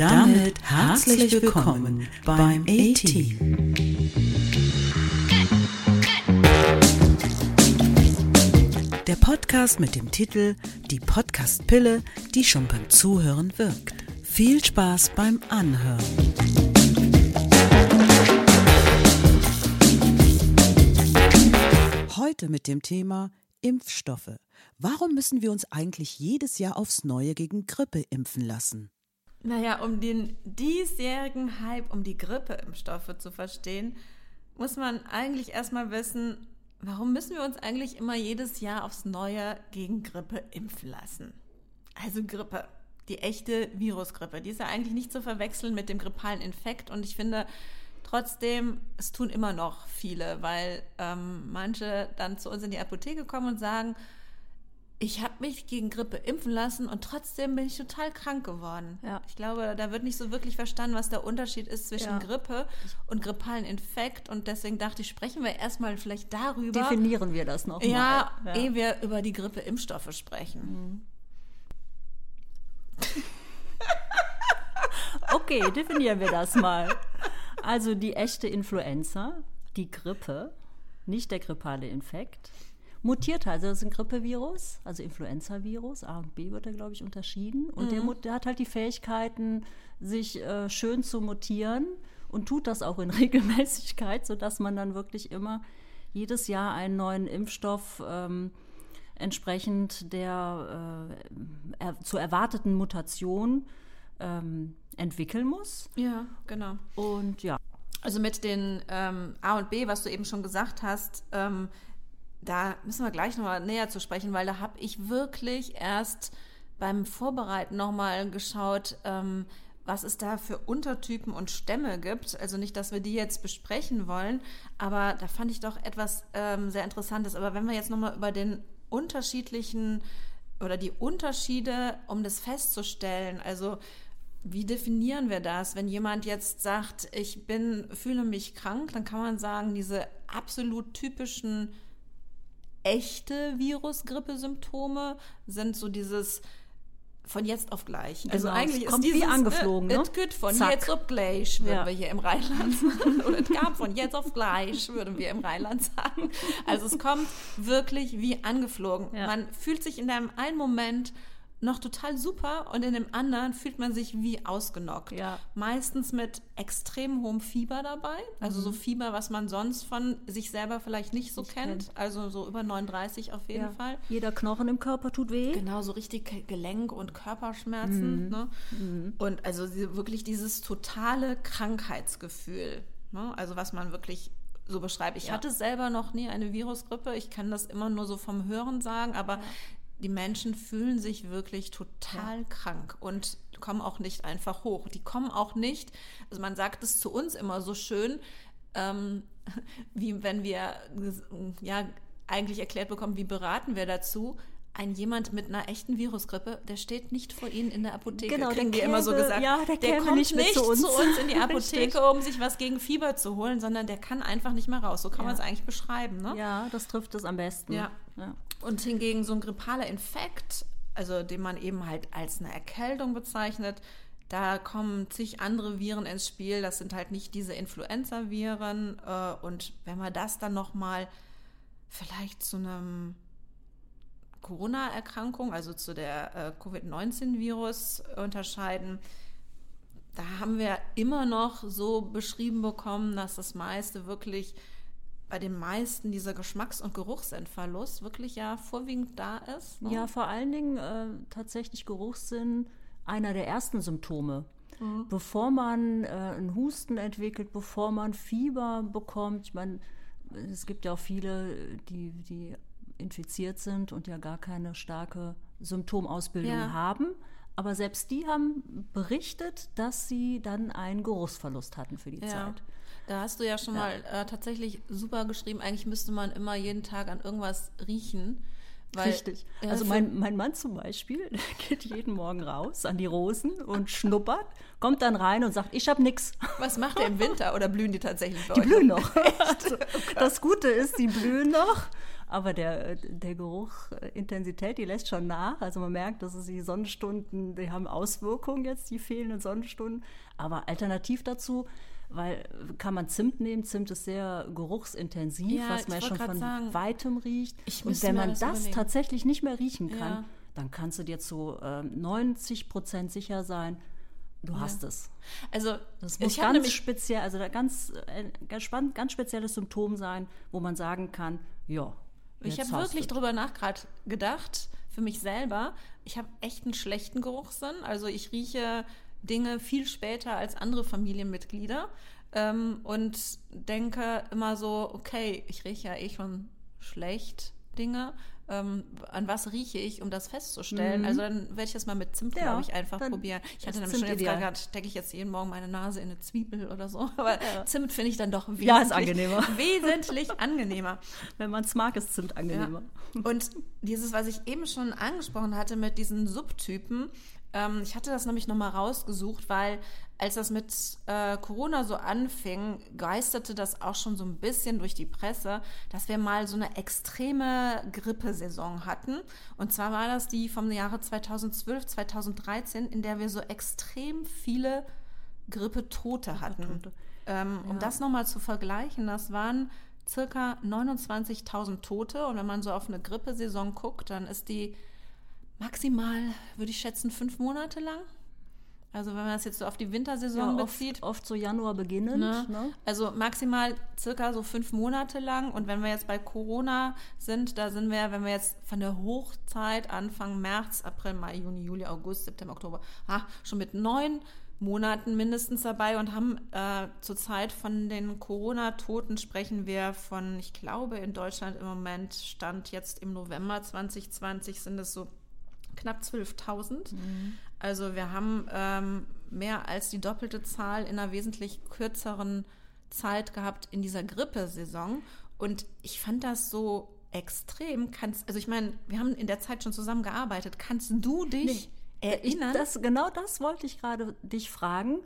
damit herzlich willkommen beim A-Team. Der Podcast mit dem Titel Die Podcast-Pille, die schon beim Zuhören wirkt. Viel Spaß beim Anhören. Heute mit dem Thema Impfstoffe. Warum müssen wir uns eigentlich jedes Jahr aufs Neue gegen Grippe impfen lassen? Naja, um den diesjährigen Hype um die Grippeimpfstoffe zu verstehen, muss man eigentlich erstmal wissen, warum müssen wir uns eigentlich immer jedes Jahr aufs Neue gegen Grippe impfen lassen? Also Grippe, die echte Virusgrippe, die ist ja eigentlich nicht zu verwechseln mit dem grippalen Infekt und ich finde, Trotzdem, es tun immer noch viele, weil ähm, manche dann zu uns in die Apotheke kommen und sagen, ich habe mich gegen Grippe impfen lassen und trotzdem bin ich total krank geworden. Ja. Ich glaube, da wird nicht so wirklich verstanden, was der Unterschied ist zwischen ja. Grippe und grippalen Infekt. Und deswegen dachte ich, sprechen wir erstmal vielleicht darüber. Definieren wir das noch ja. Ja, ehe wir über die Grippeimpfstoffe sprechen. Mhm. okay, definieren wir das mal. Also die echte Influenza, die Grippe, nicht der grippale Infekt mutiert halt. Also das ist ein Grippevirus, also Influenza-Virus. A und B wird da, glaube ich, unterschieden. Und mhm. der, der, hat halt die Fähigkeiten, sich äh, schön zu mutieren und tut das auch in Regelmäßigkeit, sodass man dann wirklich immer jedes Jahr einen neuen Impfstoff ähm, entsprechend der äh, er, zur erwarteten Mutation ähm, entwickeln muss. Ja, genau. Und ja. Also mit den ähm, A und B, was du eben schon gesagt hast, ähm, da müssen wir gleich nochmal näher zu sprechen, weil da habe ich wirklich erst beim Vorbereiten nochmal geschaut, ähm, was es da für Untertypen und Stämme gibt. Also nicht, dass wir die jetzt besprechen wollen, aber da fand ich doch etwas ähm, sehr Interessantes. Aber wenn wir jetzt nochmal über den unterschiedlichen oder die Unterschiede, um das festzustellen, also wie definieren wir das? Wenn jemand jetzt sagt, ich bin, fühle mich krank, dann kann man sagen, diese absolut typischen echte Virus-Grippe-Symptome sind so dieses von jetzt auf gleich. Also genau, eigentlich ist dieses, wie angeflogen, ne? Es geht von Zack. jetzt auf gleich, würden ja. wir hier im Rheinland sagen. Oder es gab von jetzt auf gleich, würden wir im Rheinland sagen. Also es kommt wirklich wie angeflogen. Ja. Man fühlt sich in einem einen Moment noch total super und in dem anderen fühlt man sich wie ausgenockt. Ja. Meistens mit extrem hohem Fieber dabei, also mhm. so Fieber, was man sonst von sich selber vielleicht nicht so kennt. kennt. also so über 39 auf jeden ja. Fall. Jeder Knochen im Körper tut weh. Genau, so richtig Gelenk- und Körperschmerzen. Mhm. Ne? Mhm. Und also wirklich dieses totale Krankheitsgefühl, ne? also was man wirklich so beschreibt. Ich ja. hatte selber noch nie eine Virusgrippe. Ich kann das immer nur so vom Hören sagen, aber ja die Menschen fühlen sich wirklich total ja. krank und kommen auch nicht einfach hoch. Die kommen auch nicht, also man sagt es zu uns immer so schön, ähm, wie wenn wir ja eigentlich erklärt bekommen, wie beraten wir dazu, ein jemand mit einer echten Virusgrippe, der steht nicht vor Ihnen in der Apotheke. Genau, kriegen wir immer so gesagt. Ja, der, der kommt nicht, nicht zu, uns. zu, uns. in die Apotheke, um sich was gegen Fieber zu holen, sondern der kann einfach nicht mehr raus. So kann ja. man es eigentlich beschreiben. Ne? Ja, das trifft es am besten. Ja. Und hingegen so ein grippaler Infekt, also den man eben halt als eine Erkältung bezeichnet, da kommen zig andere Viren ins Spiel. Das sind halt nicht diese Influenza-Viren. Äh, und wenn man das dann nochmal vielleicht zu einem Corona-Erkrankung, also zu der äh, Covid-19-Virus unterscheiden, da haben wir immer noch so beschrieben bekommen, dass das meiste wirklich bei den meisten dieser Geschmacks- und Geruchssinnverlust wirklich ja vorwiegend da ist. Ne? Ja, vor allen Dingen äh, tatsächlich Geruchssinn einer der ersten Symptome. Mhm. Bevor man äh, einen Husten entwickelt, bevor man Fieber bekommt, ich meine, es gibt ja auch viele, die, die infiziert sind und ja gar keine starke Symptomausbildung ja. haben. Aber selbst die haben berichtet, dass sie dann einen Geruchsverlust hatten für die ja. Zeit. Da hast du ja schon ja. mal äh, tatsächlich super geschrieben. Eigentlich müsste man immer jeden Tag an irgendwas riechen. Weil, Richtig. Ja, also mein, mein Mann zum Beispiel, der geht jeden Morgen raus an die Rosen und schnuppert, kommt dann rein und sagt, ich habe nichts. Was macht er im Winter oder blühen die tatsächlich bei Die blühen noch. Also, das Gute ist, die blühen noch Aber der, der Geruchintensität, die lässt schon nach. Also man merkt, dass es die Sonnenstunden, die haben Auswirkungen jetzt, die fehlenden Sonnenstunden. Aber alternativ dazu, weil kann man Zimt nehmen, Zimt ist sehr geruchsintensiv, Ja, was man ja schon von sagen. weitem riecht. Ich Und wenn man das das tatsächlich nicht mehr riechen kann, Ja. dann kannst du dir zu ähm, 90 Prozent sicher sein, du hast es. Also Das muss ganz speziell, also ganz, ein ganz, spann- ganz spezielles Symptom sein, wo man sagen kann, ja. Ich habe wirklich du's. drüber nachgedacht, gedacht, für mich selber, ich habe echt einen schlechten Geruchssinn. Also ich rieche Dinge viel später als andere Familienmitglieder ähm, und denke immer so, okay, ich rieche ja eh schon schlecht Dinge. Ähm, an was rieche ich, um das festzustellen? Also dann werde ich das mal mit Zimt, Mhm. Ja, glaube ich, einfach probieren. Ich hatte nämlich schon Zimt jetzt ideal. gerade, stecke ich jetzt jeden Morgen meine Nase in eine Zwiebel oder so. Aber Zimt finde ich dann doch wesentlich, Ja, ist angenehmer. wesentlich angenehmer. Wenn man es mag, ist Zimt angenehmer. Und dieses, was ich eben schon angesprochen hatte mit diesen Subtypen, ähm, ich hatte das nämlich nochmal rausgesucht, weil als das mit äh, Corona so anfing, geisterte das auch schon so ein bisschen durch die Presse, dass wir mal so eine extreme Grippesaison hatten. Und zwar war das die vom Jahre 2012, 2013, in der wir so extrem viele Grippetote hatten. Grippetote. Ähm, Um das nochmal zu vergleichen, das waren circa 29.000 Tote. Und wenn man so auf eine Grippesaison guckt, dann ist die maximal, würde ich schätzen, fünf Monate lang. Also wenn man das jetzt so auf die Wintersaison Ja, bezieht. oft, oft so Januar beginnend. Ne? Ne? Also maximal circa so fünf Monate lang. Und wenn wir jetzt bei Corona sind, da sind wir, wenn wir jetzt von der Hochzeit Anfang März, April, Mai, Juni, Juli, August, September, Oktober, ah, schon mit neun Monaten mindestens dabei und haben äh, zurzeit von den Corona-Toten sprechen wir von, ich glaube, in Deutschland im Moment stand jetzt im November 2020 sind es so knapp 12.000. Also wir haben ähm, mehr als die doppelte Zahl in einer wesentlich kürzeren Zeit gehabt in dieser Grippesaison. Und ich fand das so extrem. Kannst, also ich meine, wir haben in der Zeit schon zusammengearbeitet. Kannst du dich erinnern? Ich, das, genau das wollte ich gerade dich fragen.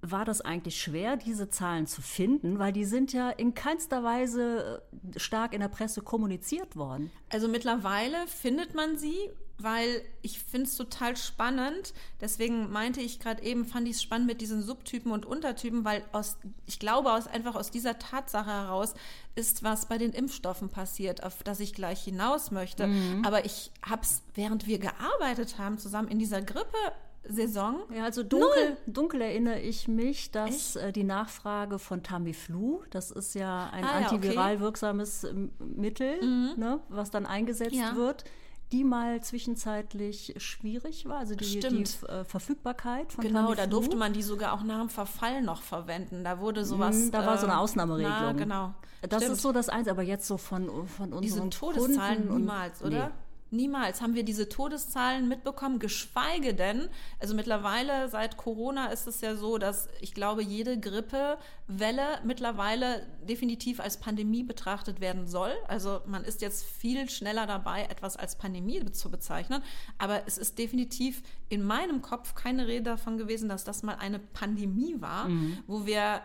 War das eigentlich schwer, diese Zahlen zu finden? Weil die sind ja in keinster Weise äh, stark in der Presse kommuniziert worden. Also mittlerweile findet man sie, weil ich finde es total spannend. Deswegen meinte ich gerade eben, fand ich es spannend mit diesen Subtypen und Untertypen, weil aus, ich glaube, aus, einfach aus dieser Tatsache heraus ist was bei den Impfstoffen passiert, auf das ich gleich hinaus möchte. Aber ich habe es, während wir gearbeitet haben, zusammen in dieser Grippe-Saison, Ja, also dunkel, dunkel erinnere ich mich, dass äh, die Nachfrage von Tamiflu, das ist ja ein Ah, ja, antiviral okay. wirksames ähm, Mittel, ne, was dann eingesetzt Ja. wird, die mal zwischenzeitlich schwierig war, also die, die äh, Verfügbarkeit von Genau, da Tamiflu. durfte man die sogar auch nach dem Verfall noch verwenden. Da wurde sowas. Mm, da war so eine äh, Ausnahmeregelung. Na, genau. Das Stimmt. ist so das Eins, aber jetzt so von, von Diese unseren Todeszahlen Kunden und- niemals, oder? Niemals haben wir diese Todeszahlen mitbekommen, geschweige denn, also mittlerweile seit Corona ist es ja so, dass ich glaube, jede Grippewelle mittlerweile definitiv als Pandemie betrachtet werden soll. Also man ist jetzt viel schneller dabei, etwas als Pandemie zu bezeichnen. Aber es ist definitiv in meinem Kopf keine Rede davon gewesen, dass das mal eine Pandemie war, wo wir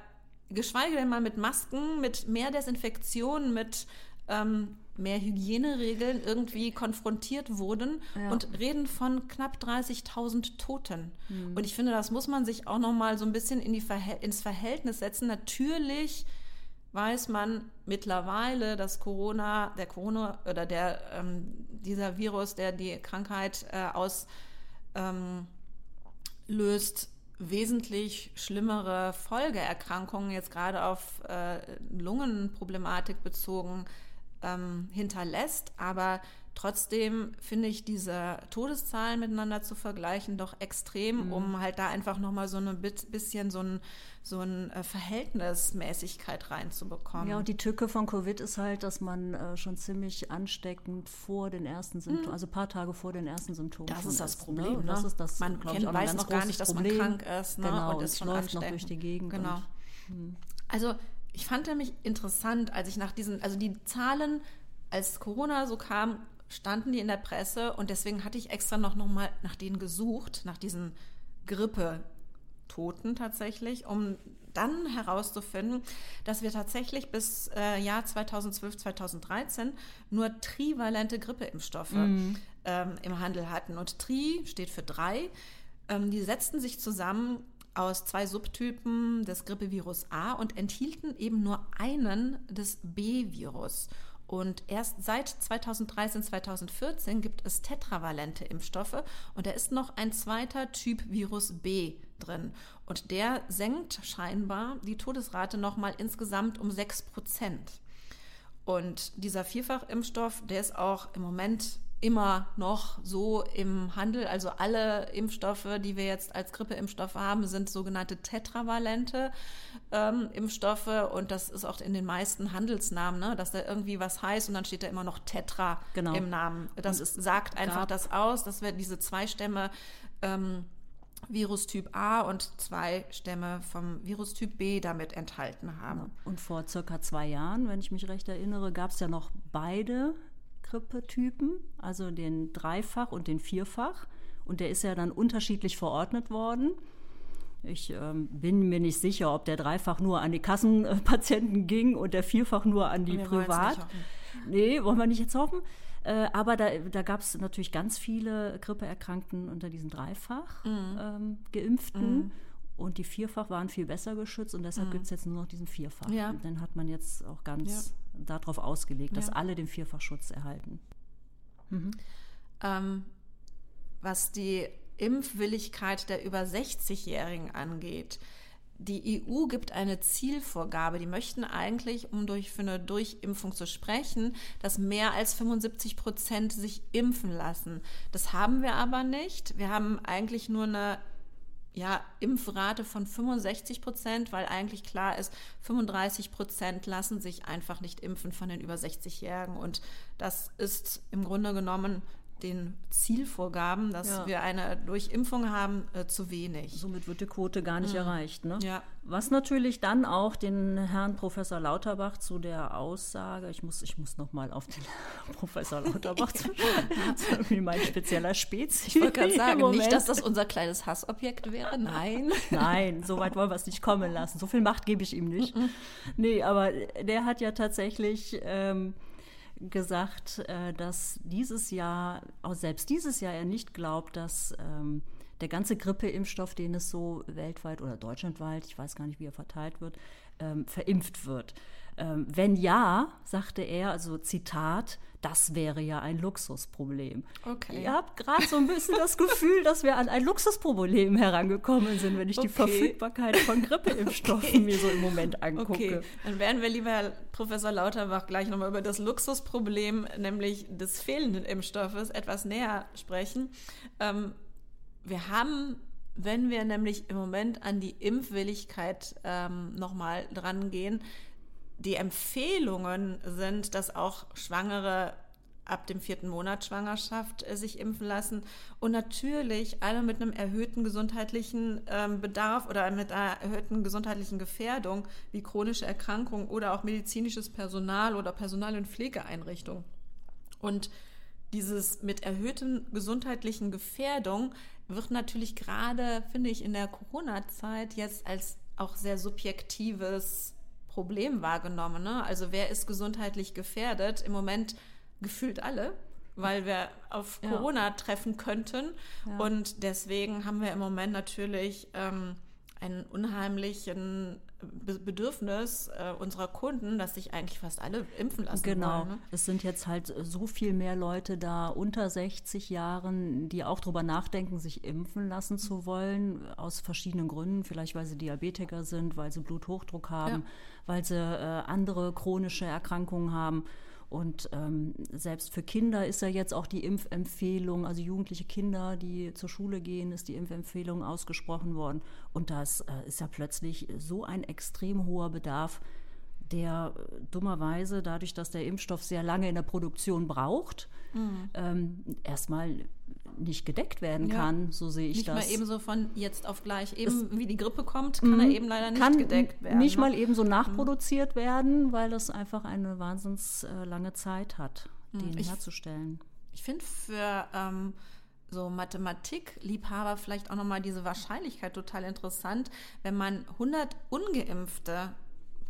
geschweige denn mal mit Masken, mit mehr Desinfektion, mit ähm, mehr Hygieneregeln irgendwie konfrontiert wurden Ja. und reden von knapp 30.000 Toten. Mhm. Und ich finde, das muss man sich auch noch mal so ein bisschen in die Verhält ins Verhältnis setzen. Natürlich weiß man mittlerweile, dass Corona, der Corona oder der ähm, dieser Virus, der die Krankheit äh, aus ähm, wesentlich schlimmere Folgeerkrankungen, jetzt gerade auf äh, Lungenproblematik bezogen, ähm, hinterlässt. Aber trotzdem finde ich diese Todeszahlen miteinander zu vergleichen doch extrem, um halt da einfach nochmal so ein bit- bisschen so ein, so ein äh, Verhältnismäßigkeit reinzubekommen. Ja, und die Tücke von Covid ist halt, dass man äh, schon ziemlich ansteckend vor den ersten Symptomen, also ein paar Tage vor den ersten Symptomen Mhm. Das ist das Ne? Problem. Und Das ne? ist das, man kennt, ich, weiß noch gar nicht, dass Problem. man krank ist. Ne? Genau, und es schon läuft noch durch die Gegend. Genau. Und, Also ich fand nämlich interessant, als ich nach diesen, also die Zahlen, als Corona so kam, standen die in der Presse und deswegen hatte ich extra noch, noch mal nach denen gesucht, nach diesen Toten tatsächlich, um dann herauszufinden, dass wir tatsächlich bis äh, Jahr 2012, 2013 nur trivalente Grippeimpfstoffe mhm. ähm, im Handel hatten. Und Tri steht für drei. Ähm, die setzten sich zusammen aus zwei Subtypen des Grippevirus A und enthielten eben nur einen des B-Virus. Und erst seit 2013, 2014 gibt es tetravalente Impfstoffe und da ist noch ein zweiter Typ Virus B drin. Und der senkt scheinbar die Todesrate nochmal insgesamt um 6 Prozent. Und dieser Vierfachimpfstoff, der ist auch im Moment immer noch so im Handel. Also alle Impfstoffe, die wir jetzt als Grippeimpfstoffe haben, sind sogenannte tetravalente ähm, Impfstoffe. Und das ist auch in den meisten Handelsnamen, ne? dass da irgendwie was heißt und dann steht da immer noch Tetra genau. im Namen. Das ist, sagt einfach das aus, dass wir diese zwei Stämme ähm, Virustyp A und zwei Stämme vom Virustyp B damit enthalten haben. Und vor circa zwei Jahren, wenn ich mich recht erinnere, gab es ja noch beide Grippetypen, also den Dreifach und den Vierfach. Und der ist ja dann unterschiedlich verordnet worden. Ich ähm, bin mir nicht sicher, ob der Dreifach nur an die Kassenpatienten ging und der Vierfach nur an die Privat. Nee, wollen wir nicht jetzt hoffen. Äh, aber da, da gab es natürlich ganz viele Grippeerkrankten unter diesen Dreifach mhm. ähm, Geimpften. Mhm. Und die Vierfach waren viel besser geschützt und deshalb mhm. gibt es jetzt nur noch diesen Vierfach. Ja. Dann hat man jetzt auch ganz. Darauf ausgelegt, dass ja. alle den Vierfachschutz erhalten. Mhm. Ähm, was die Impfwilligkeit der über 60-Jährigen angeht, die EU gibt eine Zielvorgabe. Die möchten eigentlich, um durch, für eine Durchimpfung zu sprechen, dass mehr als 75 Prozent sich impfen lassen. Das haben wir aber nicht. Wir haben eigentlich nur eine ja, Impfrate von 65 Prozent, weil eigentlich klar ist, 35 Prozent lassen sich einfach nicht impfen von den über 60-Jährigen. Und das ist im Grunde genommen den Zielvorgaben, dass ja. wir eine Durchimpfung haben, äh, zu wenig. Somit wird die Quote gar nicht mhm. erreicht. Ne? Ja. Was natürlich dann auch den Herrn Professor Lauterbach zu der Aussage, ich muss, ich muss noch mal auf den Professor Lauterbach zu irgendwie mein spezieller Spezi. Ich wollte gerade sagen, nicht, dass das unser kleines Hassobjekt wäre, nein. Nein, so weit wollen wir es nicht kommen lassen. So viel Macht gebe ich ihm nicht. Nee, aber der hat ja tatsächlich... Ähm, gesagt, äh, dass dieses Jahr, auch selbst dieses Jahr, er nicht glaubt, dass ähm, der ganze Grippeimpfstoff, den es so weltweit oder deutschlandweit, ich weiß gar nicht, wie er verteilt wird, ähm, verimpft wird. Ähm, wenn ja, sagte er, also Zitat, das wäre ja ein Luxusproblem. Okay. Ihr habt gerade so ein bisschen das Gefühl, dass wir an ein Luxusproblem herangekommen sind, wenn ich okay. die Verfügbarkeit von Grippeimpfstoffen okay. mir so im Moment angucke. Okay, dann werden wir, lieber Herr Professor Lauterbach, gleich nochmal über das Luxusproblem, nämlich des fehlenden Impfstoffes, etwas näher sprechen. Ähm, wir haben wenn wir nämlich im Moment an die Impfwilligkeit ähm, nochmal dran gehen, die Empfehlungen sind, dass auch Schwangere ab dem vierten Monat Schwangerschaft äh, sich impfen lassen und natürlich alle mit einem erhöhten gesundheitlichen ähm, Bedarf oder mit einer erhöhten gesundheitlichen Gefährdung wie chronische Erkrankungen oder auch medizinisches Personal oder Personal- und Pflegeeinrichtungen. Und dieses mit erhöhten gesundheitlichen Gefährdung wird natürlich gerade, finde ich, in der Corona-Zeit jetzt als auch sehr subjektives Problem wahrgenommen. Ne? Also wer ist gesundheitlich gefährdet? Im Moment gefühlt alle, weil wir auf ja. Corona treffen könnten. Ja. Und deswegen haben wir im Moment natürlich ähm, einen unheimlichen Bedürfnis äh, unserer Kunden, dass sich eigentlich fast alle impfen lassen genau. wollen. Genau. Es sind jetzt halt so viel mehr Leute da unter 60 Jahren, die auch darüber nachdenken, sich impfen lassen zu wollen, aus verschiedenen Gründen. Vielleicht, weil sie Diabetiker sind, weil sie Bluthochdruck haben, ja. weil sie äh, andere chronische Erkrankungen haben. Und ähm, selbst für Kinder ist ja jetzt auch die Impfempfehlung, also jugendliche Kinder, die zur Schule gehen, ist die Impfempfehlung ausgesprochen worden. Und das äh, ist ja plötzlich so ein extrem hoher Bedarf, der dummerweise, dadurch, dass der Impfstoff sehr lange in der Produktion braucht, mhm. ähm, erstmal nicht gedeckt werden ja. kann, so sehe ich nicht das. Nicht mal eben so von jetzt auf gleich, eben es, wie die Grippe kommt, kann er mhm. eben leider nicht gedeckt werden. Nicht ne? mal eben so nachproduziert mhm. werden, weil es einfach eine wahnsinns äh, lange Zeit hat, den ich, herzustellen. Ich finde für ähm, so Mathematikliebhaber vielleicht auch nochmal diese Wahrscheinlichkeit total interessant, wenn man 100 ungeimpfte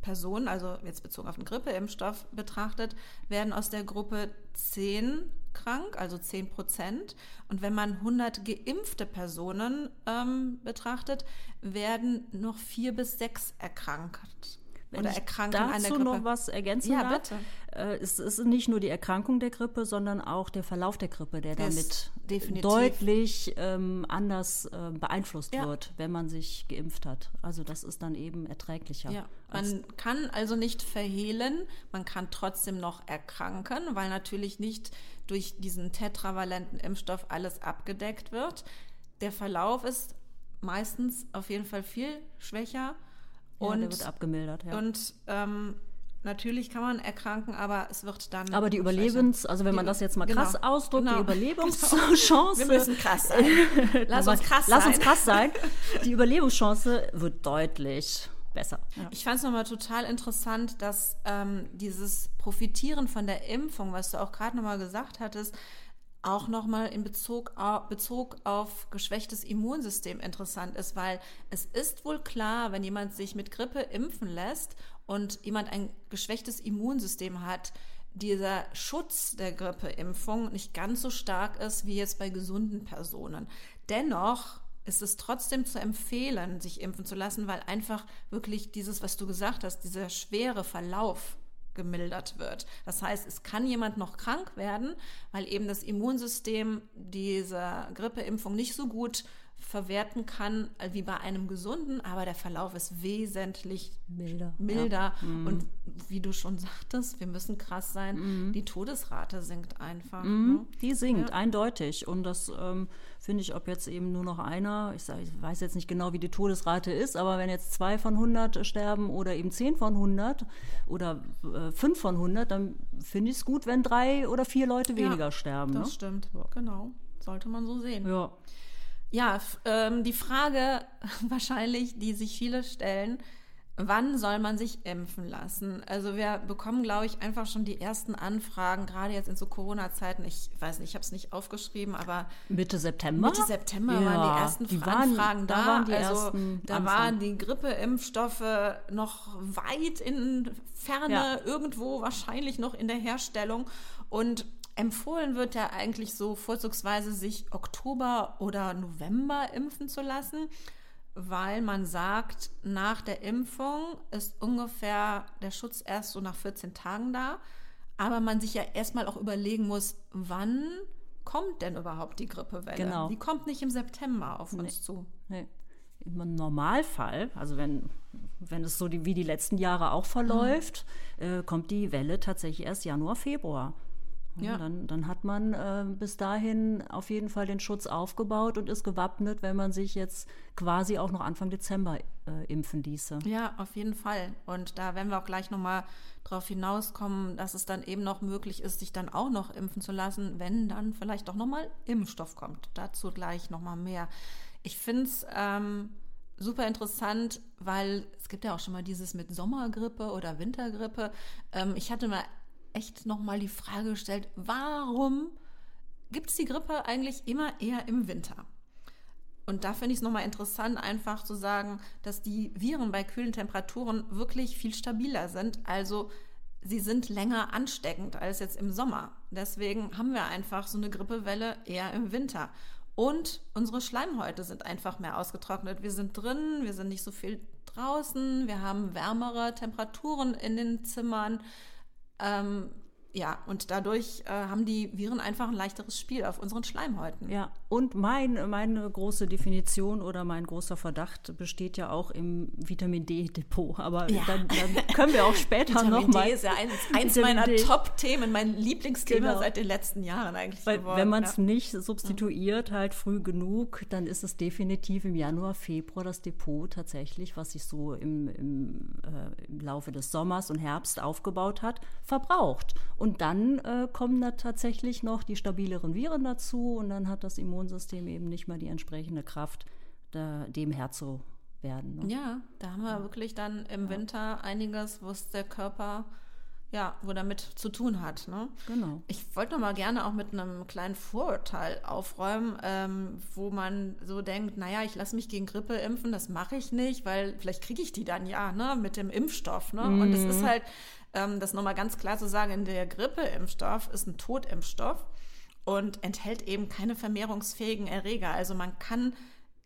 Personen, also jetzt bezogen auf den Grippeimpfstoff betrachtet, werden aus der Gruppe 10 krank, also 10 Prozent. Und wenn man 100 geimpfte Personen ähm, betrachtet, werden noch vier bis sechs erkrankt. Wenn oder ich an der dazu noch was ergänzen Ja, darf, bitte. Äh, es ist nicht nur die Erkrankung der Grippe, sondern auch der Verlauf der Grippe, der Der damit definitiv. deutlich ähm, anders äh, beeinflusst Ja. wird, wenn man sich geimpft hat. Also das ist dann eben erträglicher. Ja, man kann also nicht verhehlen, man kann trotzdem noch erkranken, weil natürlich nicht durch diesen tetravalenten Impfstoff alles abgedeckt wird. Der Verlauf ist meistens auf jeden Fall viel schwächer ja, und, der wird abgemildert. Ja. und ähm, natürlich kann man erkranken, aber es wird dann. Aber die. Überlebens, also wenn man das jetzt mal genau, krass ausdrückt, genau. die Überlebenschance. Wir müssen krass sein. Lass uns krass Lass sein. uns krass sein. Die Überlebenschance wird deutlich besser. Ja. Ich fand es nochmal total interessant, dass ähm, dieses Profitieren von der Impfung, was du auch gerade nochmal gesagt hattest, auch nochmal in Bezug auf, Bezug auf geschwächtes Immunsystem interessant ist, weil es ist wohl klar, wenn jemand sich mit Grippe impfen lässt und jemand ein geschwächtes Immunsystem hat, dieser Schutz der Grippeimpfung nicht ganz so stark ist wie jetzt bei gesunden Personen. Dennoch ist es trotzdem zu empfehlen, sich impfen zu lassen, weil einfach wirklich dieses, was du gesagt hast, dieser schwere Verlauf gemildert wird. Das heißt, es kann jemand noch krank werden, weil eben das Immunsystem diese Grippeimpfung nicht so gut verwerten kann wie bei einem gesunden, aber der Verlauf ist wesentlich Milder, milder. Und wie du schon sagtest, wir müssen krass sein, die Todesrate sinkt einfach. Ne? Die sinkt eindeutig. Und das ähm, finde ich, ob jetzt eben nur noch einer, ich, sag, ich weiß jetzt nicht genau, wie die Todesrate ist, aber wenn jetzt zwei von 100 sterben oder eben zehn von 100 oder äh, fünf von 100, dann finde ich es gut, wenn drei oder vier Leute weniger Ja, sterben. Das Ne? stimmt, genau. Sollte man so sehen. Ja. Ja, ähm, die Frage wahrscheinlich, die sich viele stellen, wann soll man sich impfen lassen? Also wir bekommen, glaube ich, einfach schon die ersten Anfragen, gerade jetzt in so Corona-Zeiten. Ich weiß nicht, ich habe es nicht aufgeschrieben, aber Mitte September. Mitte September Ja, waren die ersten die waren- Anfragen da. da waren die also ersten da Anfragen. waren die Grippeimpfstoffe noch weit in Ferne, Ja. irgendwo wahrscheinlich noch in der Herstellung. Und empfohlen wird ja eigentlich so vorzugsweise sich Oktober oder November impfen zu lassen, weil man sagt, nach der Impfung ist ungefähr der Schutz erst so nach 14 Tagen da. Aber man sich ja erstmal auch überlegen muss, wann kommt denn überhaupt die Grippewelle? Genau. Die kommt nicht im September auf uns zu. Nee. Im Normalfall, also wenn, wenn es so die, wie die letzten Jahre auch verläuft, äh, kommt die Welle tatsächlich erst Januar, Februar. Ja. Dann, dann hat man äh, bis dahin auf jeden Fall den Schutz aufgebaut und ist gewappnet, wenn man sich jetzt quasi auch noch Anfang Dezember äh, impfen ließe. Ja, auf jeden Fall. Und da werden wir auch gleich nochmal drauf hinauskommen, dass es dann eben noch möglich ist, sich dann auch noch impfen zu lassen, wenn dann vielleicht doch nochmal Impfstoff kommt. Dazu gleich nochmal mehr. Ich finde es ähm, super interessant, weil es gibt ja auch schon mal dieses mit Sommergrippe oder Wintergrippe. Ähm, ich hatte mal echt nochmal die Frage gestellt, warum gibt es die Grippe eigentlich immer eher im Winter? Und da finde ich es nochmal interessant, einfach zu sagen, dass die Viren bei kühlen Temperaturen wirklich viel stabiler sind. Also sie sind länger ansteckend als jetzt im Sommer. Deswegen haben wir einfach so eine Grippewelle eher im Winter. Und unsere Schleimhäute sind einfach mehr ausgetrocknet. Wir sind drin, wir sind nicht so viel draußen, wir haben wärmere Temperaturen in den Zimmern. Ähm, ja, und dadurch äh, haben die Viren einfach ein leichteres Spiel auf unseren Schleimhäuten. Ja, und mein, meine große Definition oder mein großer Verdacht besteht ja auch im Vitamin D-Depot. Aber Ja. dann, dann können wir auch später Vitamin nochmal. D ist ja eins, eins meiner. Top-Themen, mein Lieblingsthema Genau. seit den letzten Jahren eigentlich Weil geworden. wenn man es ja. nicht substituiert, halt früh genug, dann ist es definitiv im Januar, Februar das Depot tatsächlich, was sich so im, im, äh, im Laufe des Sommers und Herbst aufgebaut hat, verbraucht. Und dann äh, kommen da tatsächlich noch die stabileren Viren dazu und dann hat das Immunsystem eben nicht mehr die entsprechende Kraft, da, dem Herr zu werden. Ne? Ja, da haben wir wirklich dann im Winter einiges, wo es der Körper ja, wo damit zu tun hat. Ne? Genau. Ich wollte noch mal gerne auch mit einem kleinen Vorurteil aufräumen, ähm, wo man so denkt, naja, ich lasse mich gegen Grippe impfen, das mache ich nicht, weil vielleicht kriege ich die dann ja, ne, mit dem Impfstoff. Ne? Und es ist halt, ähm, das nochmal ganz klar zu sagen, der Grippeimpfstoff ist ein Totimpfstoff und enthält eben keine vermehrungsfähigen Erreger. Also man kann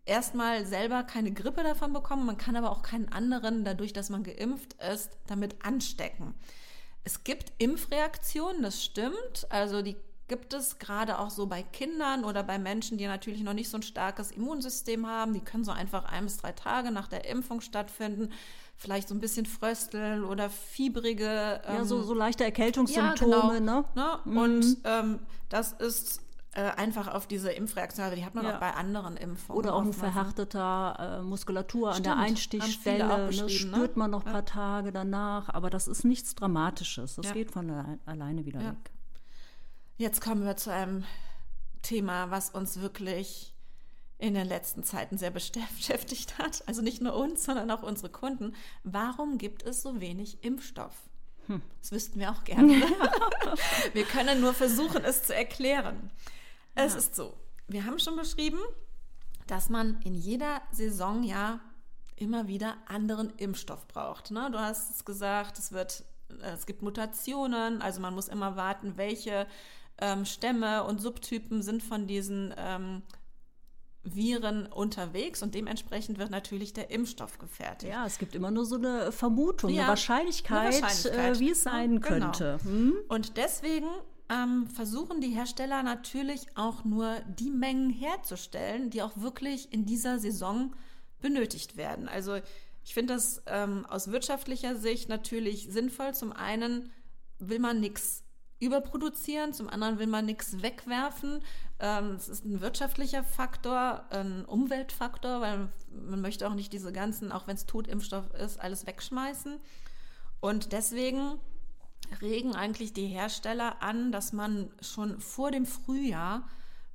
erstmal selber keine Grippe davon bekommen, man kann aber auch keinen anderen, dadurch, dass man geimpft ist, damit anstecken. Es gibt Impfreaktionen, das stimmt. Also die gibt es gerade auch so bei Kindern oder bei Menschen, die natürlich noch nicht so ein starkes Immunsystem haben. Die können so einfach ein bis drei Tage nach der Impfung stattfinden. Vielleicht so ein bisschen frösteln oder fiebrige. Ja, so, ähm, so leichte ja, Erkältungssymptome, genau. ne? ne? Und ähm, das ist äh, einfach auf diese Impfreaktion, aber die hat man Ja. auch bei anderen Impfungen. Oder auch ein oftmals. verhärteter äh, Muskulatur an der Stimmt, Einstichstelle. Ne, ne? spürt man noch ein paar Tage danach, aber das ist nichts Dramatisches. Das Ja. geht von alle- alleine wieder Ja. weg. Jetzt kommen wir zu einem Thema, was uns wirklich in den letzten Zeiten sehr beschäftigt hat. Also nicht nur uns, sondern auch unsere Kunden. Warum gibt es so wenig Impfstoff? Das wüssten wir auch gerne. wir können nur versuchen, es zu erklären. Es ist so, wir haben schon beschrieben, dass man in jeder Saison ja immer wieder anderen Impfstoff braucht. Ne? Du hast es gesagt, es wird, äh, es gibt Mutationen, also man muss immer warten, welche ähm, Stämme und Subtypen sind von diesen ähm, Viren unterwegs und dementsprechend wird natürlich der Impfstoff gefertigt. Ja, es gibt immer nur so eine Vermutung, Ja, eine Wahrscheinlichkeit, eine Wahrscheinlichkeit. Äh, wie es sein genau. könnte. Hm? Und deswegen ähm, versuchen die Hersteller natürlich auch nur die Mengen herzustellen, die auch wirklich in dieser Saison benötigt werden. Also ich finde das ähm, aus wirtschaftlicher Sicht natürlich sinnvoll. Zum einen will man nichts überproduzieren, zum anderen will man nichts wegwerfen. Ähm, Es ist ein wirtschaftlicher Faktor, ein Umweltfaktor, weil man möchte auch nicht diese ganzen, auch wenn es Totimpfstoff ist, alles wegschmeißen. Und deswegen regen eigentlich die Hersteller an, dass man schon vor dem Frühjahr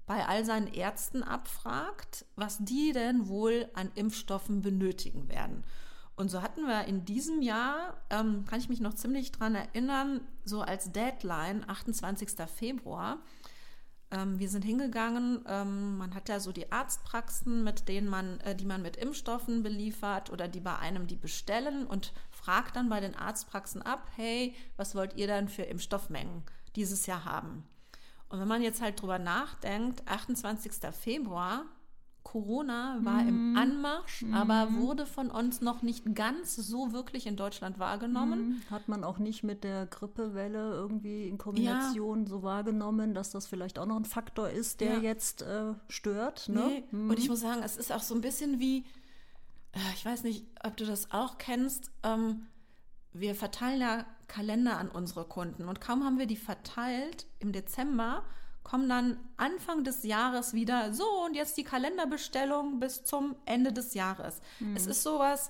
bei all seinen Ärzten abfragt, was die denn wohl an Impfstoffen benötigen werden. Und so hatten wir in diesem Jahr, ähm, kann ich mich noch ziemlich dran erinnern, so als Deadline 28. Februar. Ähm, wir sind hingegangen, ähm, man hat ja so die Arztpraxen, mit denen man, äh, die man mit Impfstoffen beliefert oder die bei einem die bestellen und fragt dann bei den Arztpraxen ab, hey, was wollt ihr denn für Impfstoffmengen dieses Jahr haben? Und wenn man jetzt halt drüber nachdenkt, 28. Februar, Corona war im Anmarsch, aber wurde von uns noch nicht ganz so wirklich in Deutschland wahrgenommen. Hat man auch nicht mit der Grippewelle irgendwie in Kombination so wahrgenommen, dass das vielleicht auch noch ein Faktor ist, der Ja. jetzt äh, stört. Ne? Nee. Und ich muss sagen, es ist auch so ein bisschen wie, äh, ich weiß nicht, ob du das auch kennst, ähm, wir verteilen ja Kalender an unsere Kunden und kaum haben wir die verteilt im Dezember, kommen dann Anfang des Jahres wieder, so und jetzt die Kalenderbestellung bis zum Ende des Jahres. Es ist sowas,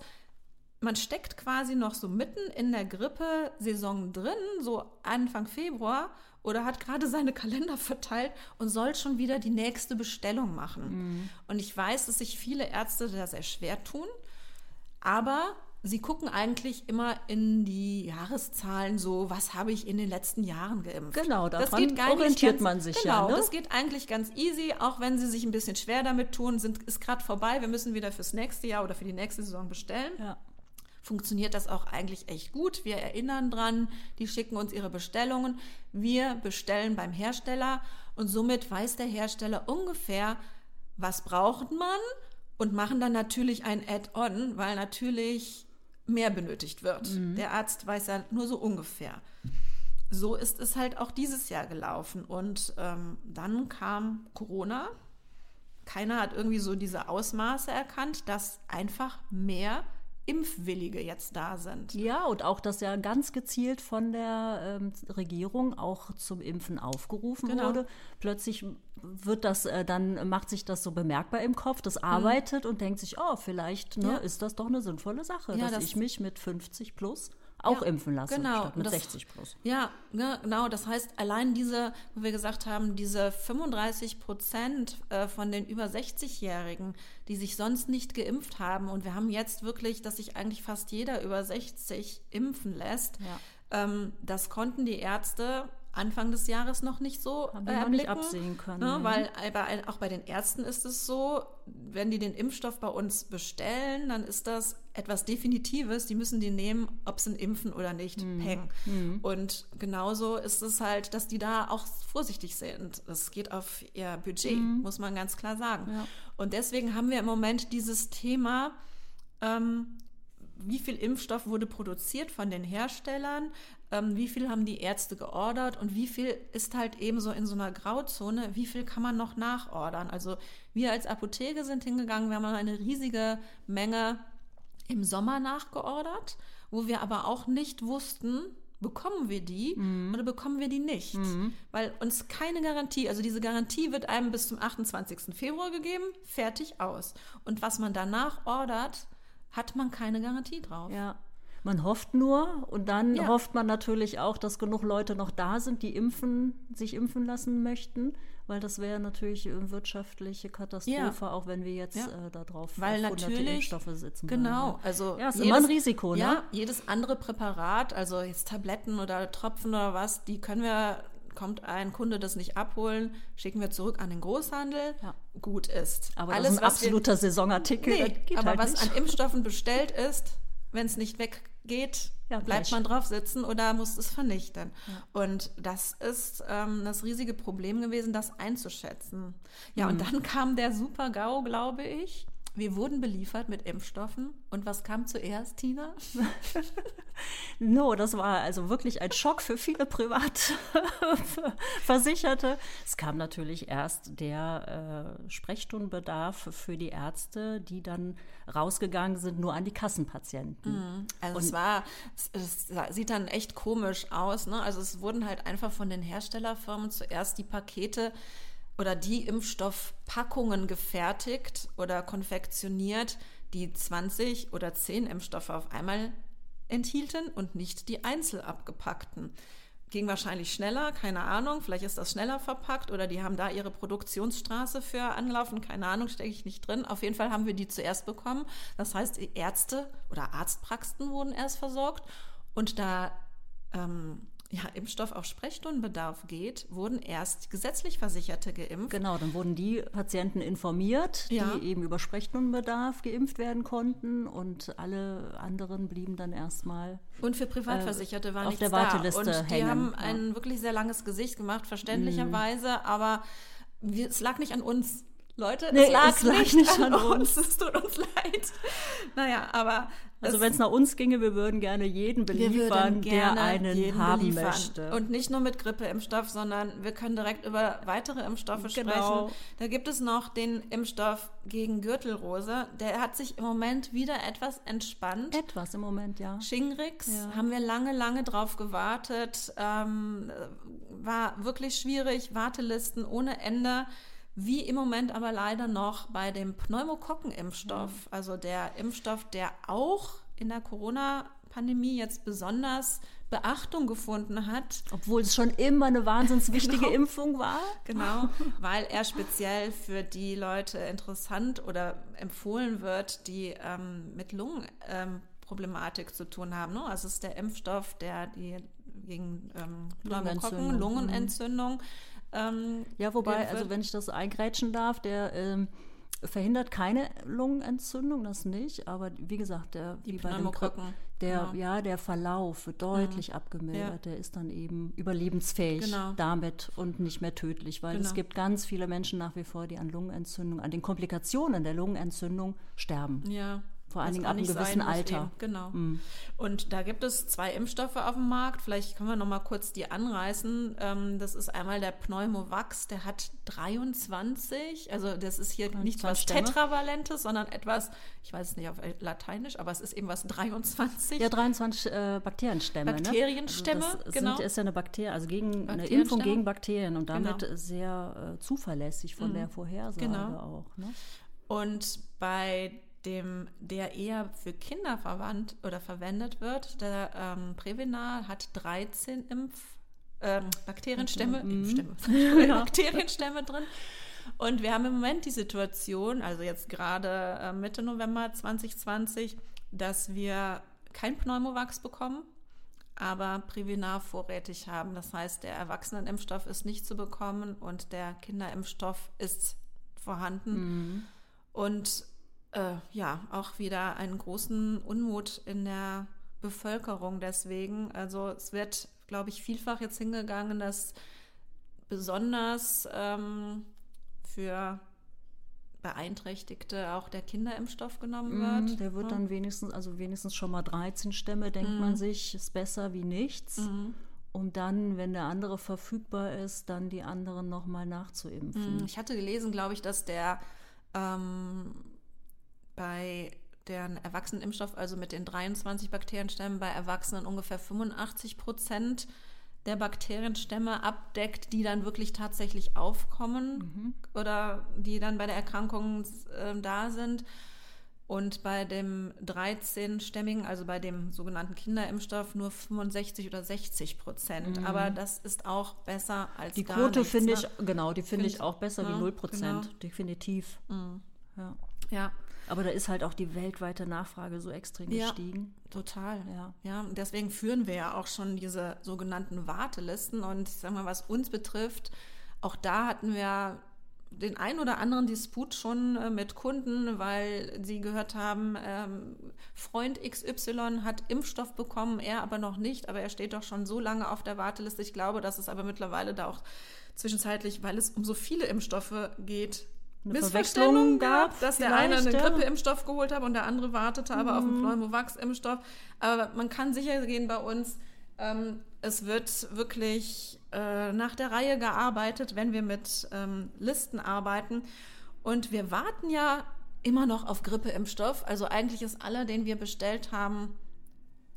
man steckt quasi noch so mitten in der Grippe-Saison drin, so Anfang Februar, oder hat gerade seine Kalender verteilt und soll schon wieder die nächste Bestellung machen. Und ich weiß, dass sich viele Ärzte da sehr schwer tun, aber sie gucken eigentlich immer in die Jahreszahlen so, was habe ich in den letzten Jahren geimpft. Genau, Das daran orientiert ganz, man sich genau, ja, ne? das geht eigentlich ganz easy, auch wenn sie sich ein bisschen schwer damit tun, sind, ist gerade vorbei, wir müssen wieder fürs nächste Jahr oder für die nächste Saison bestellen Ja. funktioniert das auch eigentlich echt gut. Wir erinnern dran, die schicken uns ihre Bestellungen. Wir bestellen beim Hersteller und somit weiß der Hersteller ungefähr, was braucht man und machen dann natürlich ein Add-on, weil natürlich mehr benötigt wird. Der Arzt weiß ja nur so ungefähr. So ist es halt auch dieses Jahr gelaufen. Und ähm, dann kam Corona. Keiner hat irgendwie so diese Ausmaße erkannt, dass einfach mehr Impfwillige jetzt da sind. Ja, und auch, dass ja ganz gezielt von der ähm, Regierung auch zum Impfen aufgerufen Genau. wurde. Plötzlich wird das äh, dann, macht sich das so bemerkbar im Kopf, das arbeitet und denkt sich, oh, vielleicht ne. Ja. ist das doch eine sinnvolle Sache, Ja, dass das- ich mich mit 50 plus auch Ja, impfen lasse, genau. statt mit das- 60 plus. Ja, ge- genau. Das heißt, allein diese, wo wir gesagt haben, diese 35 Prozent äh, von den über 60-Jährigen, die sich sonst nicht geimpft haben, und wir haben jetzt wirklich, dass sich eigentlich fast jeder über 60 impfen lässt. Ja. Ähm, das konnten die Ärzte Anfang des Jahres noch nicht so Haben äh, nicht absehen können, Ne? Weil äh, bei, auch bei den Ärzten ist es so, wenn die den Impfstoff bei uns bestellen, dann ist das etwas Definitives. Die müssen die nehmen, ob sie ihn impfen oder nicht. Mhm. Peng. Und genauso ist es halt, dass die da auch vorsichtig sind. Es geht auf ihr Budget, muss man ganz klar sagen. Mhm. Ja. Und deswegen haben wir im Moment dieses Thema, ähm, wie viel Impfstoff wurde produziert von den Herstellern, ähm, wie viel haben die Ärzte geordert und wie viel ist halt eben so in so einer Grauzone, wie viel kann man noch nachordern. Also wir als Apotheke sind hingegangen, wir haben eine riesige Menge im Sommer nachgeordert, wo wir aber auch nicht wussten, bekommen wir die oder bekommen wir die nicht. Weil uns keine Garantie, also diese Garantie wird einem bis zum 28. Februar gegeben, fertig aus. Und was man danach ordert, hat man keine Garantie drauf. Ja. Man hofft nur und dann Ja. hofft man natürlich auch, dass genug Leute noch da sind, die impfen, sich impfen lassen möchten, weil das wäre natürlich eine wirtschaftliche Katastrophe, auch wenn wir jetzt Ja. äh, darauf Weil auf hunderte natürlich, Impfstoffe sitzen. genau, würden. also Ja, ist immer ein Risiko, ne? Ja, jedes andere Präparat, also jetzt Tabletten oder Tropfen oder was, die können wir, kommt ein Kunde das nicht abholen, schicken wir zurück an den Großhandel, Ja. gut ist. Aber Alles, das ist ein was wir- absoluter Saisonartikel. Nee, aber halt was nicht. an Impfstoffen bestellt ist, wenn es nicht weggeht, Ja, bleibt man drauf sitzen oder muss es vernichten. Und das ist ähm, das riesige Problem gewesen, das einzuschätzen. Ja, Mhm. und dann kam der Super-GAU, glaube ich. Wir wurden beliefert mit Impfstoffen. Und was kam zuerst, Tina? No, das war also wirklich ein Schock für viele Privatversicherte. Es kam natürlich erst der äh, Sprechstundenbedarf für die Ärzte, die dann rausgegangen sind, nur an die Kassenpatienten. Also es war, es, es sieht dann echt komisch aus. Ne? Also es wurden halt einfach von den Herstellerfirmen zuerst die Pakete oder die Impfstoffpackungen gefertigt oder konfektioniert, die 20 oder 10 Impfstoffe auf einmal enthielten und nicht die einzel abgepackten. Ging wahrscheinlich schneller, keine Ahnung. Vielleicht ist das schneller verpackt oder die haben da ihre Produktionsstraße für anlaufen, keine Ahnung, stecke ich nicht drin. Auf jeden Fall haben wir die zuerst bekommen. Das heißt, Ärzte oder Arztpraxen wurden erst versorgt und da ähm, ja, Impfstoff auf Sprechstundenbedarf geht, wurden erst gesetzlich Versicherte geimpft. Genau, dann wurden die Patienten informiert, Ja. die eben über Sprechstundenbedarf geimpft werden konnten und alle anderen blieben dann erstmal Und für Privatversicherte war auf nichts der da. Warteliste Und die hängen, haben ja. Mhm. ein wirklich sehr langes Gesicht gemacht, verständlicherweise, aber wir, es lag nicht an uns. Leute, Nee, es lag, es lag nicht, nicht an an uns. Es tut uns leid. Naja, aber Also wenn es nach uns ginge, wir würden gerne jeden beliefern, gerne der einen haben beliefern. möchte. Und nicht nur mit Grippeimpfstoff, sondern wir können direkt über weitere Impfstoffe Genau. sprechen. Da gibt es noch den Impfstoff gegen Gürtelrose. Der hat sich im Moment wieder etwas entspannt. Etwas im Moment, ja. Shingrix Ja. haben wir lange, lange drauf gewartet. Ähm, war wirklich schwierig, Wartelisten ohne Ende. Wie im Moment aber leider noch bei dem Pneumokokkenimpfstoff, also der Impfstoff, der auch in der Corona-Pandemie jetzt besonders Beachtung gefunden hat. Obwohl es schon immer eine wahnsinns wichtige Genau. Impfung war. Genau, weil er speziell für die Leute interessant oder empfohlen wird, die ähm, mit Lungenproblematik zu tun haben. Ne? Also es ist der Impfstoff, der die gegen ähm, Pneumokokken, Lungenentzündung, Lungenentzündung. Ähm, Ja, wobei, also wenn ich das eingrätschen darf, der ähm, verhindert keine Lungenentzündung, das nicht. Aber wie gesagt, der Die wie bei dem der, genau. ja, der Verlauf wird deutlich abgemildert. Ja. Der ist dann eben überlebensfähig Genau. damit und nicht mehr tödlich, weil es Genau. gibt ganz viele Menschen nach wie vor, die an Lungenentzündung, an den Komplikationen der Lungenentzündung sterben. Ja. Vor allen Dingen ab einem gewissen Alter. Eben. Genau. Mm. Und da gibt es zwei Impfstoffe auf dem Markt. Vielleicht können wir noch mal kurz die anreißen. Ähm, das ist einmal der Pneumovax, der hat 23. Also das ist hier nicht 23 was Stämme. Tetravalentes, sondern etwas, ich weiß es nicht auf Lateinisch, aber es ist eben was 23. Ja, 23 äh, Bakterienstämme. Bakterienstämme, ne? also das genau. Sind, ist ja eine Bakterie, also gegen eine. Impfung gegen Bakterien und damit Genau. sehr äh, zuverlässig von der Vorhersage Genau. auch. Ne? Und bei dem, der eher für Kinder verwandt oder verwendet wird, der ähm, Prevenal hat 13 Impf, ähm, Bakterienstämme, Impfstämme, Bakterienstämme drin. Und wir haben im Moment die Situation, also jetzt gerade äh, Mitte November 2020, dass wir kein Pneumovax bekommen, aber Privinar vorrätig haben. Das heißt, der Erwachsenenimpfstoff ist nicht zu bekommen und der Kinderimpfstoff ist vorhanden. Mhm. Und äh, ja, auch wieder einen großen Unmut in der Bevölkerung deswegen. Also es wird, glaube ich, vielfach jetzt hingegangen, dass besonders ähm, für Beeinträchtigte auch der Kinderimpfstoff genommen Mhm, wird. Der wird Ja. dann wenigstens, also wenigstens schon mal 13 Stämme, denkt Mhm. man sich, ist besser wie nichts. Um dann, wenn der andere verfügbar ist, dann die anderen nochmal nachzuimpfen. Mhm. Ich hatte gelesen, glaube ich, dass der ähm, bei deren Erwachsenenimpfstoff, also mit den 23 Bakterienstämmen, bei Erwachsenen ungefähr 85 Prozent der Bakterienstämme abdeckt, die dann wirklich tatsächlich aufkommen oder die dann bei der Erkrankung äh, da sind. Und bei dem 13-stämmigen, also bei dem sogenannten Kinderimpfstoff, nur 65 oder 60 Prozent. Aber das ist auch besser als Die Quote finde ne? ich, genau, die finde ich Find- auch besser ja, wie 0 Prozent. genau. Definitiv. Ja. Ja, Aber da ist halt auch die weltweite Nachfrage so extrem Ja. gestiegen. total. Ja. ja, und deswegen führen wir ja auch schon diese sogenannten Wartelisten. Und ich sag mal, was uns betrifft, auch da hatten wir den ein oder anderen Disput schon äh, mit Kunden, weil sie gehört haben, ähm, Freund XY hat Impfstoff bekommen, er aber noch nicht, aber er steht doch schon so lange auf der Warteliste. Ich glaube, dass es aber mittlerweile da auch zwischenzeitlich, weil es um so viele Impfstoffe geht, Eine Missverständungen Verwechslung gab, dass der eine einen ja. Grippeimpfstoff geholt hat und der andere wartete aber auf einen Pneumovax-Impfstoff. Aber man kann sicher gehen bei uns, ähm, es wird wirklich äh, nach der Reihe gearbeitet, wenn wir mit ähm, Listen arbeiten. Und wir warten ja immer noch auf Grippeimpfstoff. Also eigentlich ist aller, den wir bestellt haben,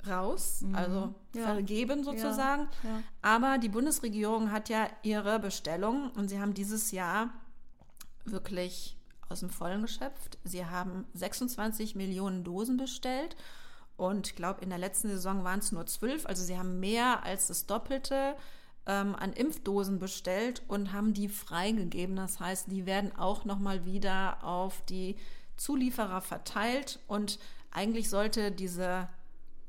raus, also Ja. vergeben sozusagen. ja. Aber die Bundesregierung hat ja ihre Bestellung und sie haben dieses Jahr wirklich aus dem Vollen geschöpft. Sie haben 26 Millionen Dosen bestellt und ich glaube, in der letzten Saison waren es nur 12. Also sie haben mehr als das Doppelte ähm, an Impfdosen bestellt und haben die freigegeben. Das heißt, die werden auch nochmal wieder auf die Zulieferer verteilt und eigentlich sollte diese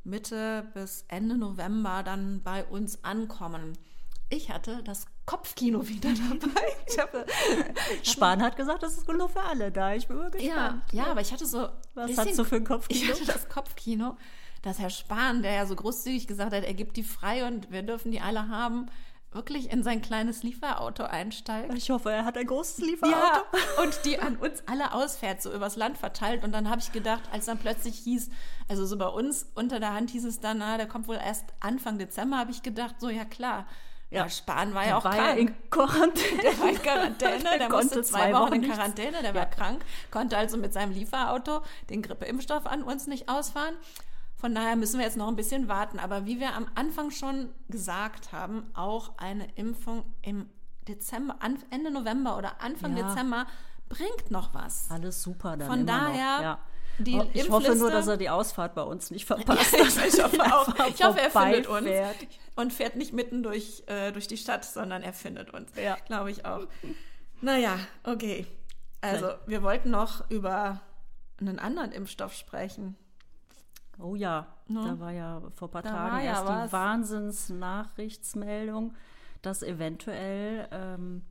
Mitte bis Ende November dann bei uns ankommen. Ich hatte das Kopfkino wieder dabei. Ich habe, Spahn hat gesagt, das ist genug für alle da. Ich bin wirklich ja, gespannt. ja, aber ich hatte so. Was bisschen- hast du für ein Ich Kopfkino? hatte das Kopfkino, dass Herr Spahn, der ja so großzügig gesagt hat, er gibt die frei und wir dürfen die alle haben, wirklich in sein kleines Lieferauto einsteigt. Ich hoffe, er hat ein großes Lieferauto. Ja, und die an uns alle ausfährt, so übers Land verteilt. Und dann habe ich gedacht, als dann plötzlich hieß, also so bei uns unter der Hand hieß es dann, na, der kommt wohl erst Anfang Dezember, habe ich gedacht, so ja klar. Ja, Ja. Spahn war ja Er auch war ja krank. in Quarantäne. Der war in Quarantäne, der, Der musste zwei Wochen in. Quarantäne, der war krank, konnte also mit seinem Lieferauto den Grippeimpfstoff an uns nicht ausfahren. Von daher müssen wir jetzt noch ein bisschen warten. Aber wie wir am Anfang schon gesagt haben, auch eine Impfung im Dezember, Ende November oder Anfang Ja. Dezember bringt noch was. Alles super dann Von daher. Ja. Die Oh, ich hoffe nur, dass er die Ausfahrt bei uns nicht verpasst. ich hoffe auch. Ich hoffe, er findet uns vorbeifährt. und fährt nicht mitten durch, äh, durch die Stadt, sondern er findet uns. Ja. Glaube ich auch. Naja, okay. Also, wir wollten noch über einen anderen Impfstoff sprechen. Oh ja, da war ja vor ein paar Da Tagen ja erst was. die Wahnsinnsnachrichtsmeldung, dass eventuell ähm,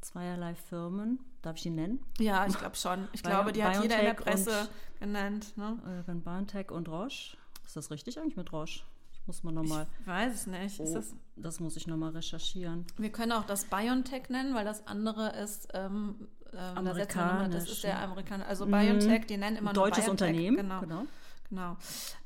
zweierlei Firmen, darf ich die nennen? Ja, ich glaube schon. Ich Bio- glaube, die hat jeder in der BioNTech Presse genannt. Ne? Äh, BioNTech und Roche. Ist das richtig eigentlich mit Roche? Ich muss mal nochmal. Ich weiß es nicht. Oh, das, das muss ich nochmal recherchieren. wir können auch das BioNTech nennen, weil das andere ist ähm, ähm, da nochmal- Das ist der Amerikaner. Also BioNTech, die nennen immer Ein nur deutsches BioNTech. Unternehmen. Genau. genau. genau.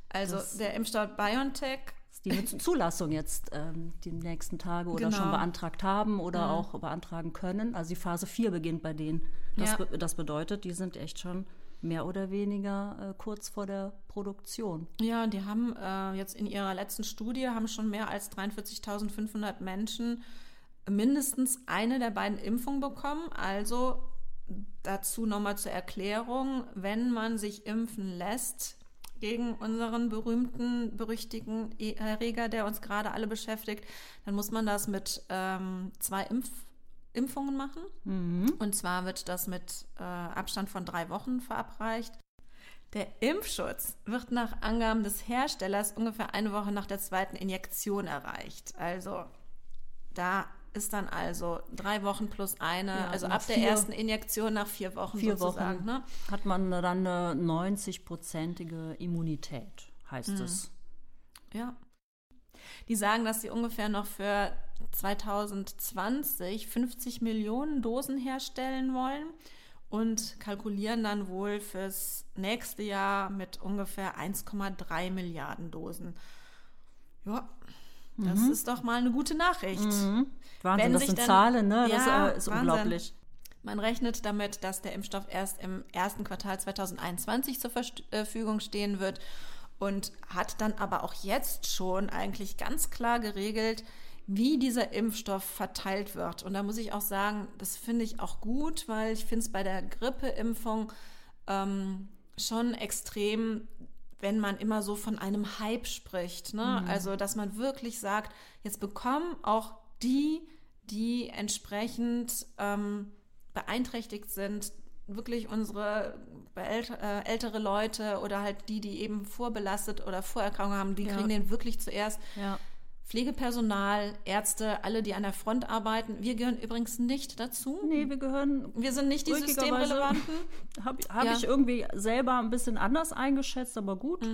Also Das- der Impfstoff BioNTech Die Zulassung jetzt ähm, die nächsten Tage oder Genau. schon beantragt haben oder auch beantragen können. Also die Phase 4 beginnt bei denen. Das, Ja. das bedeutet, die sind echt schon mehr oder weniger äh, kurz vor der Produktion. Ja, die haben äh, jetzt in ihrer letzten Studie haben schon mehr als 43.500 Menschen mindestens eine der beiden Impfungen bekommen. Also dazu nochmal zur Erklärung, wenn man sich impfen lässt gegen unseren berühmten, berüchtigten E- Erreger, der uns gerade alle beschäftigt, dann muss man das mit ähm, zwei Impf Impfungen machen. Und zwar wird das mit äh, Abstand von drei Wochen verabreicht. Der Impfschutz wird nach Angaben des Herstellers ungefähr eine Woche nach der zweiten Injektion erreicht. Also da ist dann also drei Wochen plus eine, Ja, also nach ab der vier- ersten Injektion nach vier Wochen Vier sozusagen. Wochen Ne? hat man dann eine 90-prozentige Immunität, heißt Mhm. es. Ja. Die sagen, dass sie ungefähr noch für 2020 50 Millionen Dosen herstellen wollen und kalkulieren dann wohl fürs nächste Jahr mit ungefähr 1,3 Milliarden Dosen. Ja, das ist doch mal eine gute Nachricht. Mhm. Wahnsinn, Wenn das sind dann- Zahlen, ne? Das Ja, äh, ist unglaublich. Man rechnet damit, dass der Impfstoff erst im ersten Quartal 2021 zur äh, Verfügung stehen wird und hat dann aber auch jetzt schon eigentlich ganz klar geregelt, wie dieser Impfstoff verteilt wird. Und da muss ich auch sagen, das finde ich auch gut, weil ich finde es bei der Grippeimpfung ähm, schon extrem, wenn man immer so von einem Hype spricht. Ne? Also, dass man wirklich sagt, jetzt bekommen auch die, die entsprechend ähm, beeinträchtigt sind, wirklich unsere äh, ältere Leute oder halt die, die eben vorbelastet oder Vorerkrankungen haben, die Ja. kriegen den wirklich zuerst. Ja. Pflegepersonal, Ärzte, alle, die an der Front arbeiten. Wir gehören übrigens nicht dazu. Nee, wir gehören Wir sind nicht die Systemrelevanten. Habe hab Ja. ich irgendwie selber ein bisschen anders eingeschätzt, aber gut.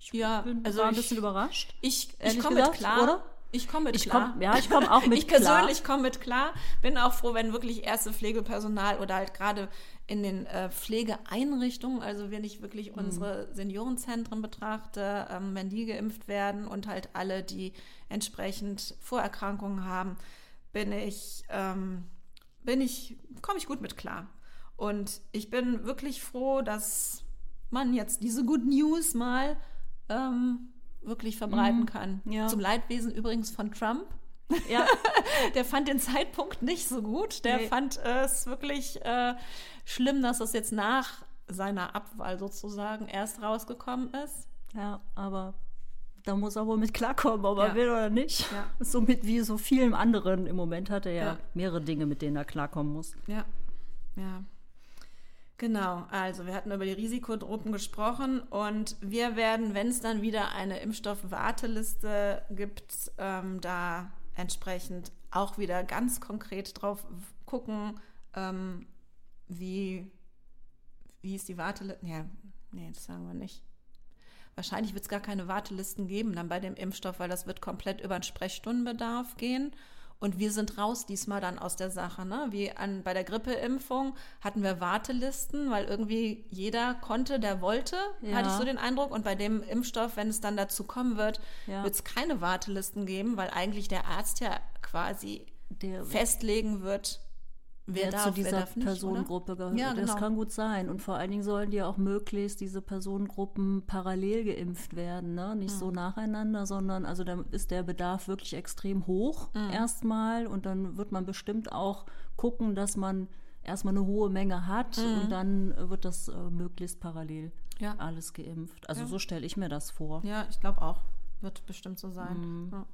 Ich Ja, bin, also war ein ich- bisschen überrascht. Ich, ich komme klar. oder? Ich komme mit Ich klar. komm- ja, ich komme auch mit ich klar. persönlich komme mit klar. Bin auch froh, wenn wirklich erste Pflegepersonal oder halt gerade in den äh, Pflegeeinrichtungen, also wenn ich wirklich Mhm. unsere Seniorenzentren betrachte, ähm, wenn die geimpft werden und halt alle, die entsprechend Vorerkrankungen haben, bin ich, ähm, bin ich, komme ich gut mit klar. Und ich bin wirklich froh, dass man jetzt diese Good News mal ähm, wirklich verbreiten kann. Mhm. ja. Zum Leidwesen übrigens von Trump. Ja, Der fand den Zeitpunkt nicht so gut. Der Nee. fand es wirklich äh, schlimm, dass das jetzt nach seiner Abwahl sozusagen erst rausgekommen ist. ja, aber da muss er wohl mit klarkommen, ob er Ja. will oder nicht. Ja. So mit wie so vielen anderen im Moment hat er ja, Ja. mehrere Dinge, mit denen er klarkommen muss. Ja, ja. Genau, also wir hatten über die Risikogruppen gesprochen und wir werden, wenn es dann wieder eine Impfstoffwarteliste gibt, ähm, da entsprechend auch wieder ganz konkret drauf gucken, ähm, wie, wie ist die Warteliste. Ja, nee, das sagen wir nicht. Wahrscheinlich wird es gar keine Wartelisten geben dann bei dem Impfstoff, weil das wird komplett über den Sprechstundenbedarf gehen. Und wir sind raus diesmal dann aus der Sache. Ne? Wie an, bei der Grippeimpfung hatten wir Wartelisten, weil irgendwie jeder konnte, der wollte, Ja. hatte ich so den Eindruck. Und bei dem Impfstoff, wenn es dann dazu kommen wird, Ja. wird es keine Wartelisten geben, weil eigentlich der Arzt ja quasi Der festlegen wird, wer wer darf, zu wer dieser darf nicht, Personengruppe gehört. Ja, Das genau. kann gut sein. Und vor allen Dingen sollen die auch möglichst diese Personengruppen parallel geimpft werden. Ne? Nicht Mhm. so nacheinander, sondern also da ist der Bedarf wirklich extrem hoch Mhm. erstmal. Und dann wird man bestimmt auch gucken, dass man erstmal eine hohe Menge hat und dann wird das äh, möglichst parallel Mhm. Ja. alles geimpft. Also Ja. so stelle ich mir das vor. Ja, ich glaube auch. Wird bestimmt so sein. Mhm. Ja.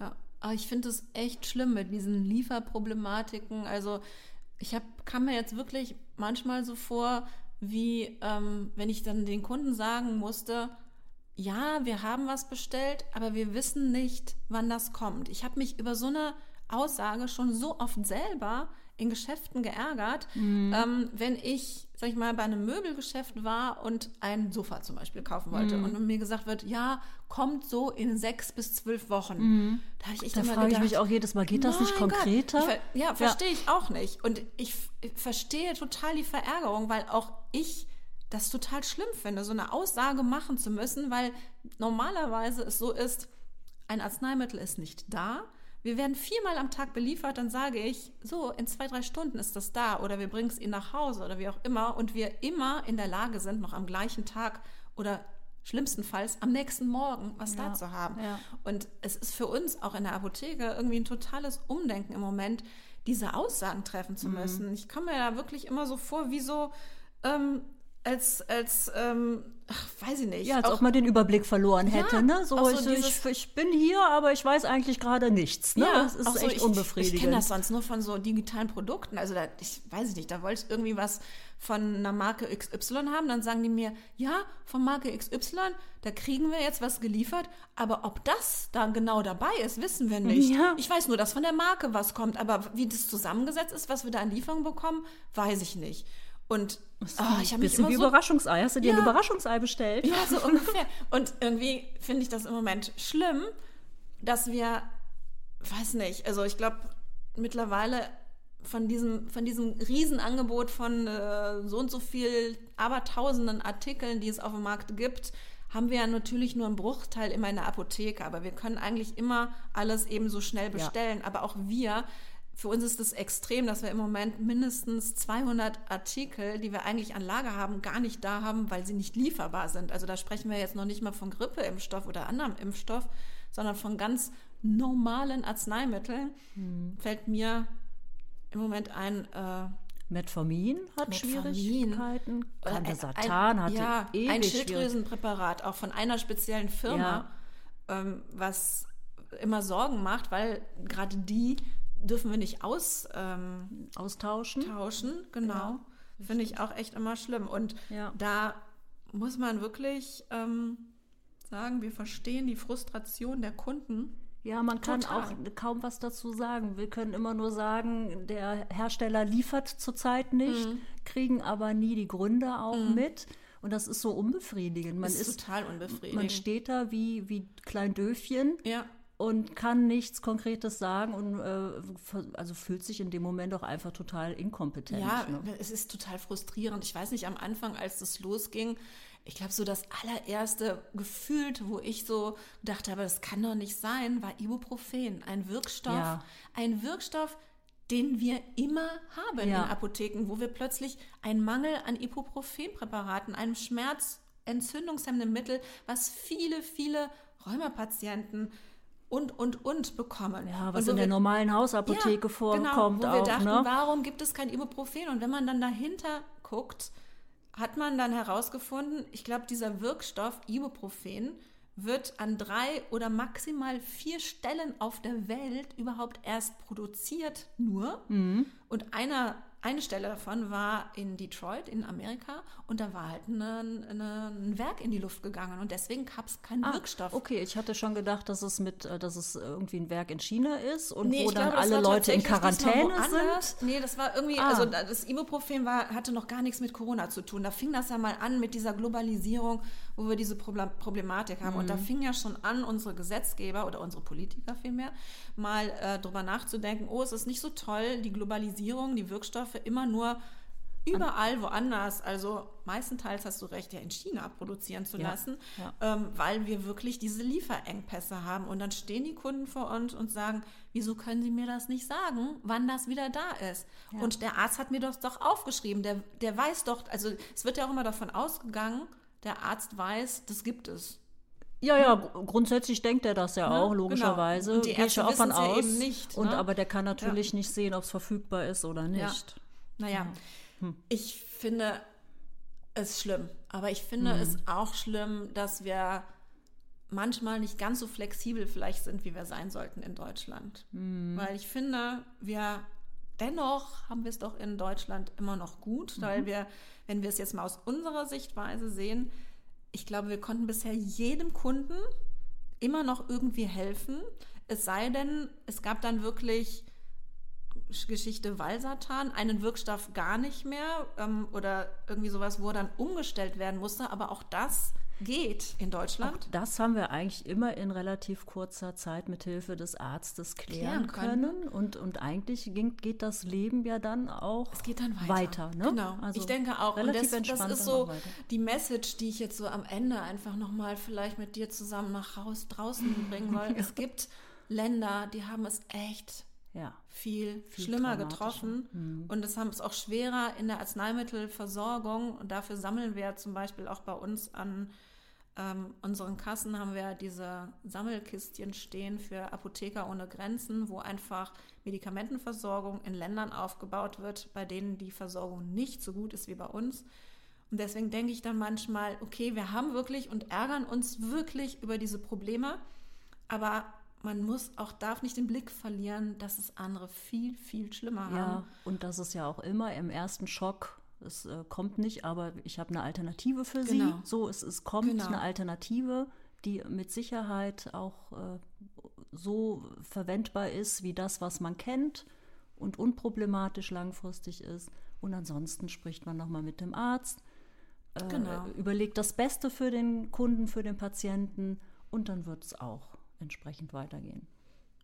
ja. Aber ich finde es echt schlimm mit diesen Lieferproblematiken. Also ich hab, kam mir jetzt wirklich manchmal so vor, wie ähm, wenn ich dann den Kunden sagen musste, ja, wir haben was bestellt, aber wir wissen nicht, wann das kommt. Ich habe mich über so eine Aussage schon so oft selber in Geschäften geärgert, ähm, wenn ich, sag ich mal, bei einem Möbelgeschäft war und ein Sofa zum Beispiel kaufen wollte und mir gesagt wird, ja, kommt so in sechs bis zwölf Wochen. Da habe ich echt Da immer frage ich gedacht, mich auch jedes Mal, geht das nicht konkreter? Ich ver ja, verstehe ich auch nicht. Und ich, ich verstehe total die Verärgerung, weil auch ich das total schlimm finde, so eine Aussage machen zu müssen, weil normalerweise es so ist, ein Arzneimittel ist nicht da. Wir werden viermal am Tag beliefert, dann sage ich, so, in zwei, drei Stunden ist das da oder wir bringen es Ihnen nach Hause oder wie auch immer und wir immer in der Lage sind, noch am gleichen Tag oder schlimmstenfalls am nächsten Morgen was da Ja, zu haben. ja. Und es ist für uns auch in der Apotheke irgendwie ein totales Umdenken im Moment, diese Aussagen treffen Mhm. zu müssen. Ich komme mir da wirklich immer so vor, wie so, ähm, als, als ähm, ach, weiß ich nicht. Ja, als auch, ob man den Überblick verloren hätte. Ja, ne? so, so ich, so dieses- ich, bin hier, aber ich weiß eigentlich gerade nichts. Ne? Ja, das ist so, echt ich, unbefriedigend. Ich kenne das sonst nur von so digitalen Produkten. Also da, ich weiß ich nicht, da wollte ich irgendwie was von einer Marke XY haben, dann sagen die mir, ja, von Marke XY, da kriegen wir jetzt was geliefert, aber ob das da genau dabei ist, wissen wir nicht. Ja. Ich weiß nur, dass von der Marke was kommt, aber wie das zusammengesetzt ist, was wir da an Lieferung bekommen, weiß ich nicht. Und ah, ich habe mich Bisschen immer wie so Überraschungsei. Hast du dir ein Ja. Überraschungsei bestellt? ja, so ungefähr. Und irgendwie finde ich das im Moment schlimm, dass wir, weiß nicht, also ich glaube mittlerweile von diesem, von diesem Riesenangebot von äh, so und so viel, abertausenden Artikeln, die es auf dem Markt gibt, haben wir ja natürlich nur einen Bruchteil immer in der Apotheke. Aber wir können eigentlich immer alles eben so schnell bestellen. Aber auch wir, für uns ist es extrem, dass wir im Moment mindestens 200 Artikel, die wir eigentlich an Lager haben, gar nicht da haben, weil sie nicht lieferbar sind. Also da sprechen wir jetzt noch nicht mal von Grippeimpfstoff oder anderem Impfstoff, sondern von ganz normalen Arzneimitteln. Fällt mir im Moment ein, äh, Metformin hat Metformin. Schwierigkeiten. Äh, Candesatan hatte ja, ewig ein. Schilddrüsenpräparat, auch von einer speziellen Firma, ähm, was immer Sorgen macht, weil gerade die dürfen wir nicht austauschen. austauschen. tauschen. Genau. Finde ich auch echt immer schlimm. Und Ja. da muss man wirklich ähm, sagen, wir verstehen die Frustration der Kunden. Ja, man kann Total. auch kaum was dazu sagen. Wir können immer nur sagen, der Hersteller liefert zurzeit nicht, Mhm. kriegen aber nie die Gründe auch mit. Und das ist so unbefriedigend. Man ist, ist, total unbefriedigend. man steht da wie, wie klein Döfchen ja. Und kann nichts Konkretes sagen und äh, also fühlt sich in dem Moment auch einfach total inkompetent. Ja, ne? es ist total frustrierend. Ich weiß nicht, am Anfang, als das losging, ich glaube, so das allererste gefühlt, wo ich so gedacht habe, das kann doch nicht sein, war Ibuprofen. Ein Wirkstoff, Ja. ein Wirkstoff, den wir immer haben Ja. in Apotheken, wo wir plötzlich einen Mangel an Ibuprofenpräparaten, einem schmerzentzündungshemmenden Mittel, was viele, viele Rheumapatienten und, und, und bekommen. Ja, was in der wir- normalen Hausapotheke vorkommt genau, wo wir auch. dachten, ne? warum gibt es kein Ibuprofen? Und wenn man dann dahinter guckt, hat man dann herausgefunden, ich glaube, dieser Wirkstoff Ibuprofen wird an drei oder maximal vier Stellen auf der Welt überhaupt erst produziert nur. Mhm. Und einer, eine Stelle davon war in Detroit in Amerika und da war halt eine, eine, ein Werk in die Luft gegangen und deswegen gab es keinen Ah, Wirkstoff. Okay, ich hatte schon gedacht, dass es mit, äh, dass es irgendwie ein Werk in China ist und Nee, wo dann glaube, alle Leute in Quarantäne sind. Nee, das war irgendwie, Ah. also das Ibuprofen war, hatte noch gar nichts mit Corona zu tun. Da fing das ja mal an mit dieser Globalisierung, wo wir diese Proble- Problematik haben. Und da Mhm. fing ja schon an, unsere Gesetzgeber oder unsere Politiker vielmehr, mal äh, drüber nachzudenken, oh, es ist nicht so toll, die Globalisierung, die Wirkstoffe immer nur überall woanders, also meistenteils hast du recht, ja in China produzieren zu Ja, lassen, ja. ähm, weil wir wirklich diese Lieferengpässe haben. Und dann stehen die Kunden vor uns und sagen, wieso können Sie mir das nicht sagen, wann das wieder da ist? Und der Arzt hat mir das doch aufgeschrieben, der, der weiß doch, also es wird ja auch immer davon ausgegangen, der Arzt weiß, das gibt es. Ja, ja, gr- grundsätzlich denkt er das ja Ne? auch, Genau. logischerweise. Und die Gehe ich Ärzte ja auch von ja aus. eben nicht, Und ne? aber der kann natürlich nicht sehen, ob es verfügbar ist oder nicht. Naja, Hm. ich finde es schlimm. Aber ich finde Hm. es auch schlimm, dass wir manchmal nicht ganz so flexibel vielleicht sind, wie wir sein sollten in Deutschland. Hm. Weil ich finde, wir dennoch haben wir es doch in Deutschland immer noch gut, Mhm. weil wir, wenn wir es jetzt mal aus unserer Sichtweise sehen, ich glaube, wir konnten bisher jedem Kunden immer noch irgendwie helfen. Es sei denn, es gab dann wirklich Geschichte Valsartan, einen Wirkstoff gar nicht mehr ähm, oder irgendwie sowas, wo dann umgestellt werden musste. Aber auch das geht in Deutschland. Das haben wir eigentlich immer in relativ kurzer Zeit mit Hilfe des Arztes klären, Klären können. können. Und, und eigentlich ging, geht das Leben ja dann auch Es geht dann weiter. weiter. ne? Genau. Also ich denke auch. Und das, das ist so auch die Message, die ich jetzt so am Ende einfach nochmal vielleicht mit dir zusammen nach Haus draußen bringen soll. Es gibt Länder, die haben es echt Ja. Viel, Viel schlimmer getroffen. Und es haben es auch schwerer in der Arzneimittelversorgung. Und dafür sammeln wir zum Beispiel auch bei uns an ähm, unseren Kassen haben wir diese Sammelkistchen stehen für Apotheker ohne Grenzen, wo einfach Medikamentenversorgung in Ländern aufgebaut wird, bei denen die Versorgung nicht so gut ist wie bei uns. Und deswegen denke ich dann manchmal, okay, wir haben wirklich und ärgern uns wirklich über diese Probleme, aber man muss auch, darf nicht den Blick verlieren, dass es andere viel, viel schlimmer haben. Ja, und das ist ja auch immer im ersten Schock, es äh, kommt nicht, aber ich habe eine Alternative für Genau. Sie. So, es, es kommt Genau. eine Alternative, die mit Sicherheit auch äh, so verwendbar ist wie das, was man kennt und unproblematisch langfristig ist. Und ansonsten spricht man nochmal mit dem Arzt, äh, Genau. überlegt das Beste für den Kunden, für den Patienten und dann wird es auch entsprechend weitergehen.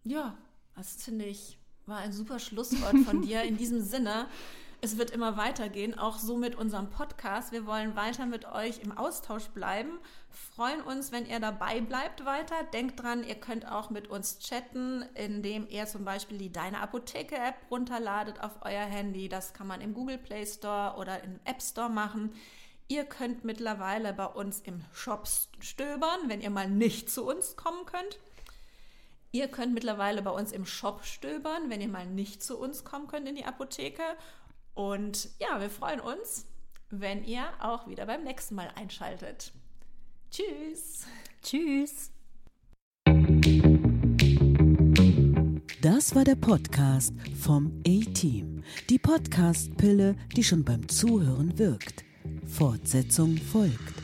Ja, das finde ich war ein super Schlusswort von dir. In diesem Sinne, es wird immer weitergehen, auch so mit unserem Podcast. Wir wollen weiter mit euch im Austausch bleiben. Freuen uns, wenn ihr dabei bleibt weiter. Denkt dran, ihr könnt auch mit uns chatten, indem ihr zum Beispiel die Deine Apotheke App runterladet auf euer Handy. Das kann man im Google Play Store oder im App Store machen. Ihr könnt mittlerweile bei uns im Shop stöbern, wenn ihr mal nicht zu uns kommen könnt. Ihr könnt mittlerweile bei uns im Shop stöbern, wenn ihr mal nicht zu uns kommen könnt in die Apotheke. Und ja, wir freuen uns, wenn ihr auch wieder beim nächsten Mal einschaltet. Tschüss. Tschüss! Das war der Podcast vom A-Team. Die Podcast-Pille, die schon beim Zuhören wirkt. Fortsetzung folgt.